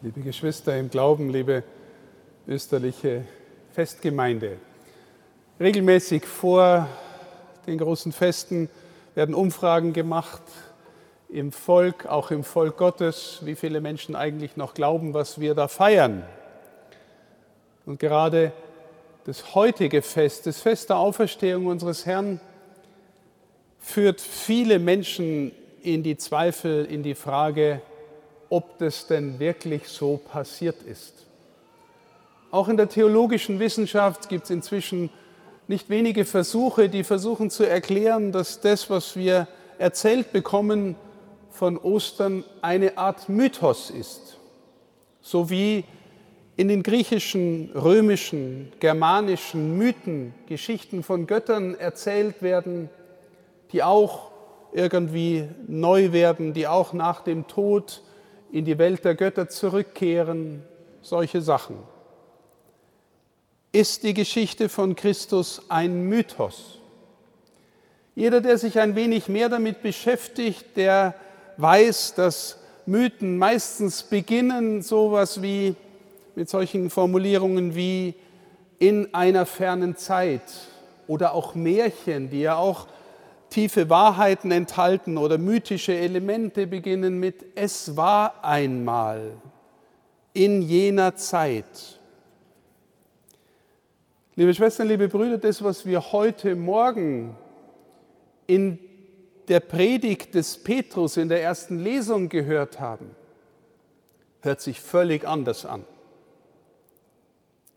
Liebe Geschwister im Glauben, liebe österliche Festgemeinde, regelmäßig vor den großen Festen werden Umfragen gemacht im Volk, auch im Volk Gottes, wie viele Menschen eigentlich noch glauben, was wir da feiern. Und gerade das heutige Fest, das Fest der Auferstehung unseres Herrn, führt viele Menschen in die Zweifel, in die Frage, ob das denn wirklich so passiert ist. Auch in der theologischen Wissenschaft gibt es inzwischen nicht wenige Versuche, die versuchen zu erklären, dass das, was wir erzählt bekommen von Ostern, eine Art Mythos ist. So wie in den griechischen, römischen, germanischen Mythen Geschichten von Göttern erzählt werden, die auch irgendwie neu werden, die auch nach dem Tod in die Welt der Götter zurückkehren, solche Sachen. Ist die Geschichte von Christus ein Mythos? Jeder, der sich ein wenig mehr damit beschäftigt, der weiß, dass Mythen meistens beginnen sowas wie mit solchen Formulierungen wie in einer fernen Zeit oder auch Märchen, die ja auch tiefe Wahrheiten enthalten oder mythische Elemente beginnen mit Es war einmal in jener Zeit. Liebe Schwestern, liebe Brüder, das, was wir heute Morgen in der Predigt des Petrus in der ersten Lesung gehört haben, hört sich völlig anders an.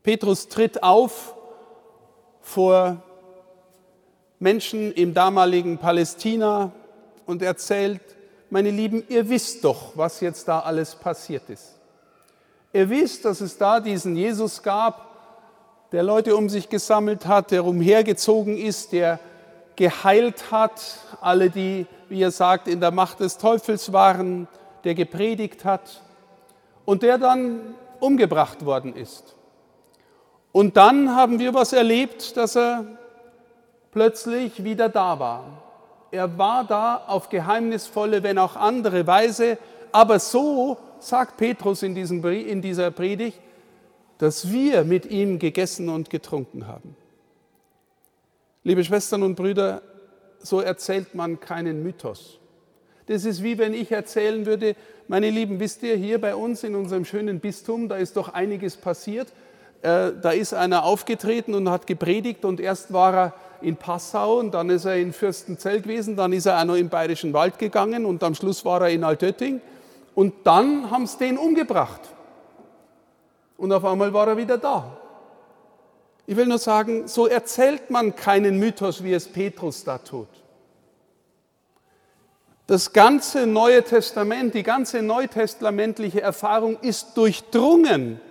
Petrus tritt auf vor Menschen im damaligen Palästina und erzählt, meine Lieben, ihr wisst doch, was jetzt da alles passiert ist. Ihr wisst, dass es da diesen Jesus gab, der Leute um sich gesammelt hat, der umhergezogen ist, der geheilt hat, alle, die, wie er sagt, in der Macht des Teufels waren, der gepredigt hat und der dann umgebracht worden ist. Und dann haben wir was erlebt, dass er plötzlich wieder da war. Er war da auf geheimnisvolle, wenn auch andere Weise, aber so, sagt Petrus in, diesem, in dieser Predigt, dass wir mit ihm gegessen und getrunken haben. Liebe Schwestern und Brüder, so erzählt man keinen Mythos. Das ist wie wenn ich erzählen würde, meine Lieben, wisst ihr, hier bei uns in unserem schönen Bistum, da ist doch einiges passiert. Äh, da ist einer aufgetreten und hat gepredigt und erst war er in Passau und dann ist er in Fürstenzell gewesen, dann ist er auch noch im Bayerischen Wald gegangen und am Schluss war er in Altötting und dann haben sie den umgebracht. Und auf einmal war er wieder da. Ich will nur sagen, so erzählt man keinen Mythos, wie es Petrus da tut. Das ganze Neue Testament, die ganze neutestamentliche Erfahrung ist durchdrungen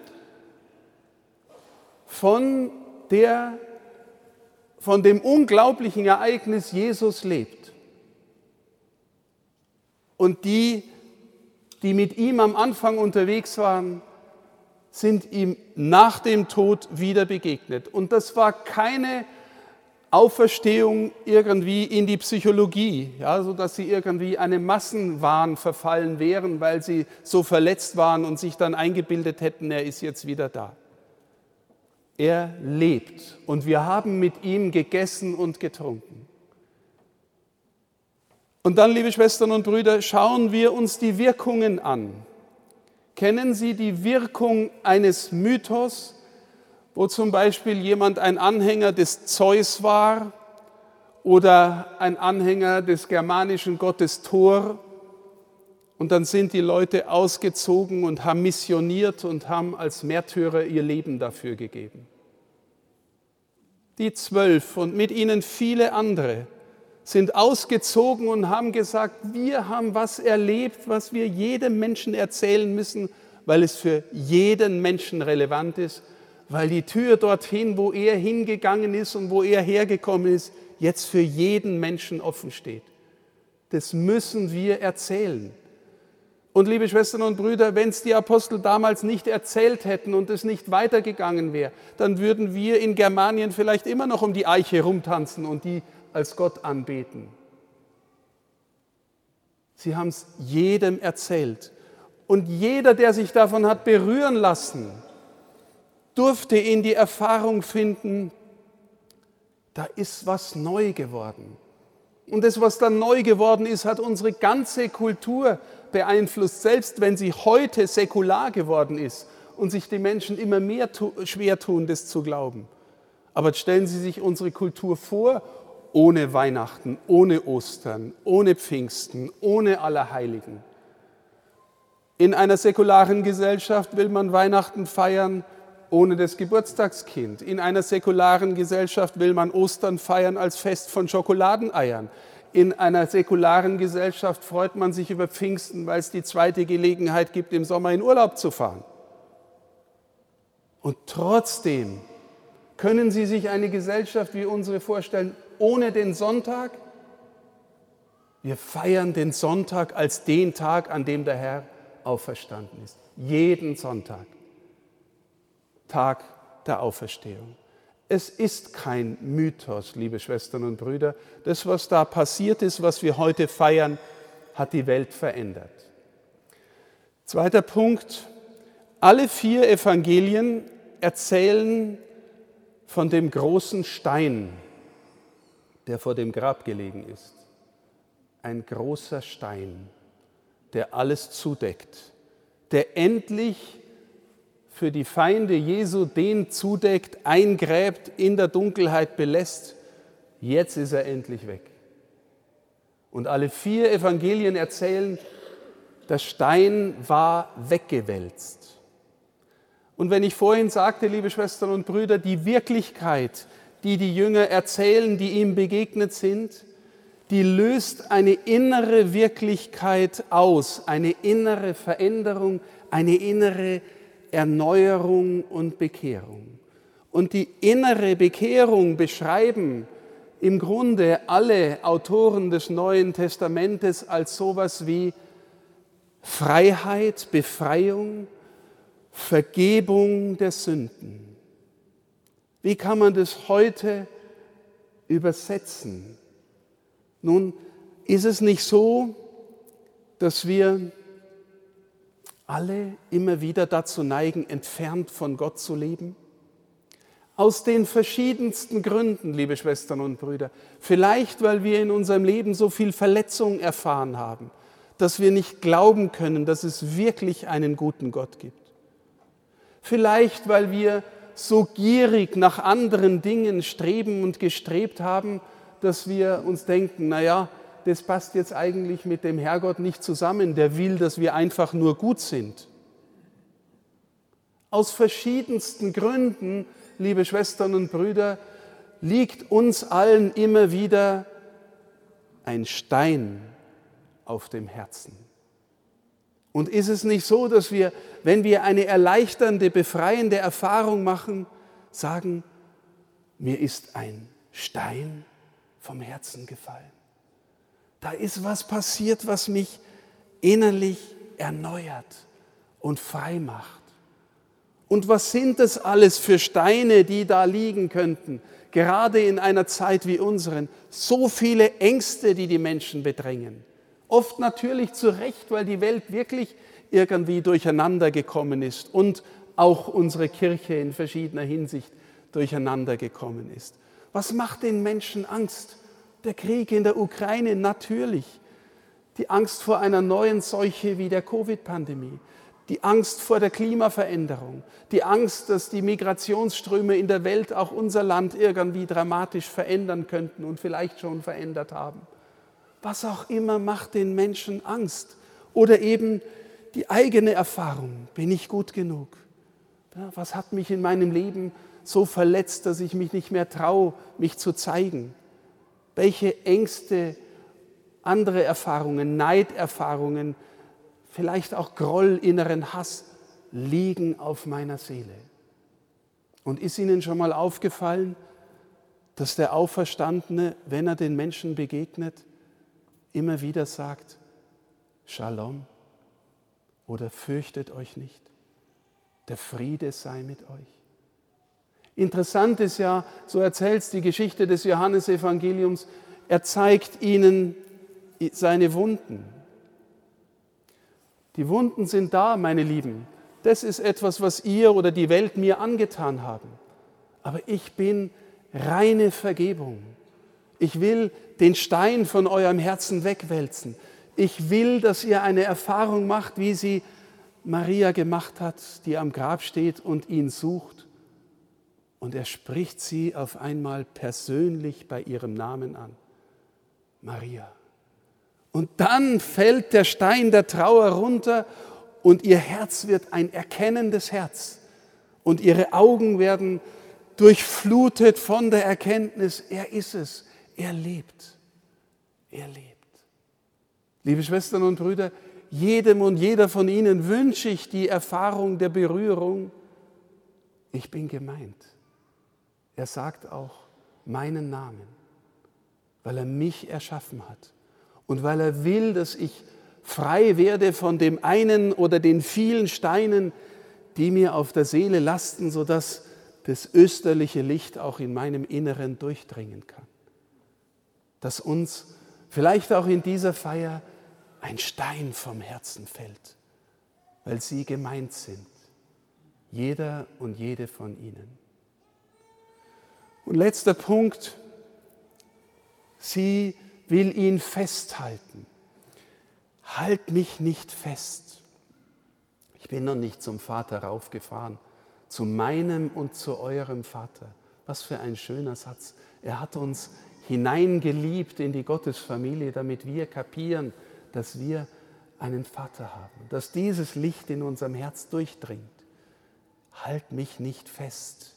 von der von dem unglaublichen Ereignis Jesus lebt. Und die, die mit ihm am Anfang unterwegs waren, sind ihm nach dem Tod wieder begegnet. Und das war keine Auferstehung irgendwie in die Psychologie, ja, so dass sie irgendwie einem Massenwahn verfallen wären, weil sie so verletzt waren und sich dann eingebildet hätten, er ist jetzt wieder da. Er lebt und wir haben mit ihm gegessen und getrunken. Und dann, liebe Schwestern und Brüder, schauen wir uns die Wirkungen an. Kennen Sie die Wirkung eines Mythos, wo zum Beispiel jemand ein Anhänger des Zeus war oder ein Anhänger des germanischen Gottes Thor? Und dann sind die Leute ausgezogen und haben missioniert und haben als Märtyrer ihr Leben dafür gegeben. Die zwölf und mit ihnen viele andere sind ausgezogen und haben gesagt, wir haben was erlebt, was wir jedem Menschen erzählen müssen, weil es für jeden Menschen relevant ist, weil die Tür dorthin, wo er hingegangen ist und wo er hergekommen ist, jetzt für jeden Menschen offen steht. Das müssen wir erzählen. Und liebe Schwestern und Brüder, wenn es die Apostel damals nicht erzählt hätten und es nicht weitergegangen wäre, dann würden wir in Germanien vielleicht immer noch um die Eiche rumtanzen und die als Gott anbeten. Sie haben es jedem erzählt. Und jeder, der sich davon hat berühren lassen, durfte in die Erfahrung finden, da ist was neu geworden. Und das, was dann neu geworden ist, hat unsere ganze Kultur beeinflusst, selbst wenn sie heute säkular geworden ist und sich die Menschen immer mehr schwer tun, das zu glauben. Aber stellen Sie sich unsere Kultur vor, ohne Weihnachten, ohne Ostern, ohne Pfingsten, ohne Allerheiligen. In einer säkularen Gesellschaft will man Weihnachten feiern ohne das Geburtstagskind. In einer säkularen Gesellschaft will man Ostern feiern als Fest von Schokoladeneiern. In einer säkularen Gesellschaft freut man sich über Pfingsten, weil es die zweite Gelegenheit gibt, im Sommer in Urlaub zu fahren. Und trotzdem können Sie sich eine Gesellschaft wie unsere vorstellen, ohne den Sonntag? Wir feiern den Sonntag als den Tag, an dem der Herr auferstanden ist. Jeden Sonntag. Tag der Auferstehung. Es ist kein Mythos, liebe Schwestern und Brüder. Das, was da passiert ist, was wir heute feiern, hat die Welt verändert. Zweiter Punkt. Alle vier Evangelien erzählen von dem großen Stein, der vor dem Grab gelegen ist. Ein großer Stein, der alles zudeckt, der endlich für die Feinde Jesu den zudeckt, eingräbt, in der Dunkelheit belässt. Jetzt ist er endlich weg. Und alle vier Evangelien erzählen, der Stein war weggewälzt. Und wenn ich vorhin sagte, liebe Schwestern und Brüder, die Wirklichkeit, die die Jünger erzählen, die ihm begegnet sind, die löst eine innere Wirklichkeit aus, eine innere Veränderung, eine innere Erneuerung und Bekehrung. Und die innere Bekehrung beschreiben im Grunde alle Autoren des Neuen Testamentes als sowas wie Freiheit, Befreiung, Vergebung der Sünden. Wie kann man das heute übersetzen? Nun, ist es nicht so, dass wir alle immer wieder dazu neigen, entfernt von Gott zu leben? Aus den verschiedensten Gründen, liebe Schwestern und Brüder. Vielleicht, weil wir in unserem Leben so viel Verletzung erfahren haben, dass wir nicht glauben können, dass es wirklich einen guten Gott gibt. Vielleicht, weil wir so gierig nach anderen Dingen streben und gestrebt haben, dass wir uns denken, naja, das passt jetzt eigentlich mit dem Herrgott nicht zusammen, der will, dass wir einfach nur gut sind. Aus verschiedensten Gründen, liebe Schwestern und Brüder, liegt uns allen immer wieder ein Stein auf dem Herzen. Und ist es nicht so, dass wir, wenn wir eine erleichternde, befreiende Erfahrung machen, sagen, mir ist ein Stein vom Herzen gefallen? Da ist was passiert, was mich innerlich erneuert und frei macht. Und was sind das alles für Steine, die da liegen könnten? Gerade in einer Zeit wie unseren. So viele Ängste, die die Menschen bedrängen. Oft natürlich zu Recht, weil die Welt wirklich irgendwie durcheinander gekommen ist und auch unsere Kirche in verschiedener Hinsicht durcheinander gekommen ist. Was macht den Menschen Angst? Der Krieg in der Ukraine natürlich. Die Angst vor einer neuen Seuche wie der Covid-Pandemie. Die Angst vor der Klimaveränderung. Die Angst, dass die Migrationsströme in der Welt auch unser Land irgendwie dramatisch verändern könnten und vielleicht schon verändert haben. Was auch immer macht den Menschen Angst. Oder eben die eigene Erfahrung. Bin ich gut genug? Was hat mich in meinem Leben so verletzt, dass ich mich nicht mehr traue, mich zu zeigen? Welche Ängste, andere Erfahrungen, Neiderfahrungen, vielleicht auch Groll, inneren Hass liegen auf meiner Seele. Und ist Ihnen schon mal aufgefallen, dass der Auferstandene, wenn er den Menschen begegnet, immer wieder sagt, Shalom oder fürchtet euch nicht, der Friede sei mit euch. Interessant ist ja, so erzählt es die Geschichte des Johannesevangeliums, er zeigt ihnen seine Wunden. Die Wunden sind da, meine Lieben. Das ist etwas, was ihr oder die Welt mir angetan haben. Aber ich bin reine Vergebung. Ich will den Stein von eurem Herzen wegwälzen. Ich will, dass ihr eine Erfahrung macht, wie sie Maria gemacht hat, die am Grab steht und ihn sucht. Und er spricht sie auf einmal persönlich bei ihrem Namen an. Maria. Und dann fällt der Stein der Trauer runter und ihr Herz wird ein erkennendes Herz. Und ihre Augen werden durchflutet von der Erkenntnis, er ist es, er lebt, er lebt. Liebe Schwestern und Brüder, jedem und jeder von Ihnen wünsche ich die Erfahrung der Berührung, ich bin gemeint. Er sagt auch meinen Namen, weil er mich erschaffen hat und weil er will, dass ich frei werde von dem einen oder den vielen Steinen, die mir auf der Seele lasten, sodass das österliche Licht auch in meinem Inneren durchdringen kann. Dass uns vielleicht auch in dieser Feier ein Stein vom Herzen fällt, weil sie gemeint sind, jeder und jede von ihnen. Und letzter Punkt, sie will ihn festhalten. Halt mich nicht fest. Ich bin noch nicht zum Vater raufgefahren, zu meinem und zu eurem Vater. Was für ein schöner Satz. Er hat uns hineingeliebt in die Gottesfamilie, damit wir kapieren, dass wir einen Vater haben, dass dieses Licht in unserem Herz durchdringt. Halt mich nicht fest.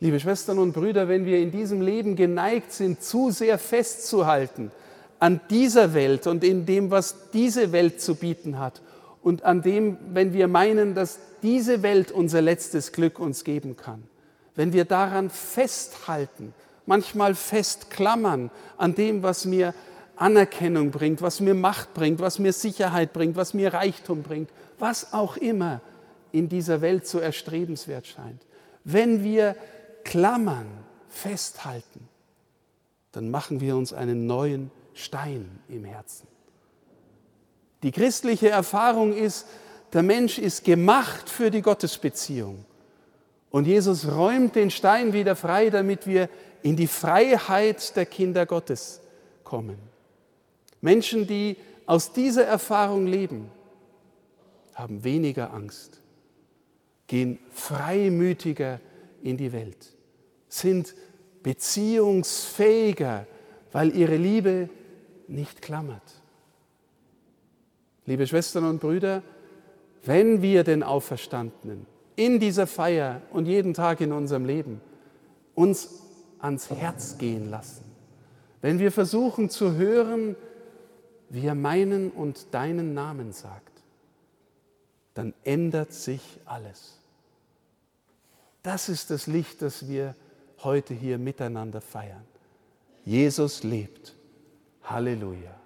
Liebe Schwestern und Brüder, wenn wir in diesem Leben geneigt sind, zu sehr festzuhalten an dieser Welt und in dem, was diese Welt zu bieten hat und an dem, wenn wir meinen, dass diese Welt unser letztes Glück uns geben kann, wenn wir daran festhalten, manchmal festklammern an dem, was mir Anerkennung bringt, was mir Macht bringt, was mir Sicherheit bringt, was mir Reichtum bringt, was auch immer in dieser Welt so erstrebenswert scheint. Wenn wir klammern, festhalten, dann machen wir uns einen neuen Stein im Herzen. Die christliche Erfahrung ist, der Mensch ist gemacht für die Gottesbeziehung. Und Jesus räumt den Stein wieder frei, damit wir in die Freiheit der Kinder Gottes kommen. Menschen, die aus dieser Erfahrung leben, haben weniger Angst, gehen freimütiger in die Welt, sind beziehungsfähiger, weil ihre Liebe nicht klammert. Liebe Schwestern und Brüder, wenn wir den Auferstandenen in dieser Feier und jeden Tag in unserem Leben uns ans Herz gehen lassen, wenn wir versuchen zu hören, wie er meinen und deinen Namen sagt, dann ändert sich alles. Das ist das Licht, das wir heute hier miteinander feiern. Jesus lebt. Halleluja.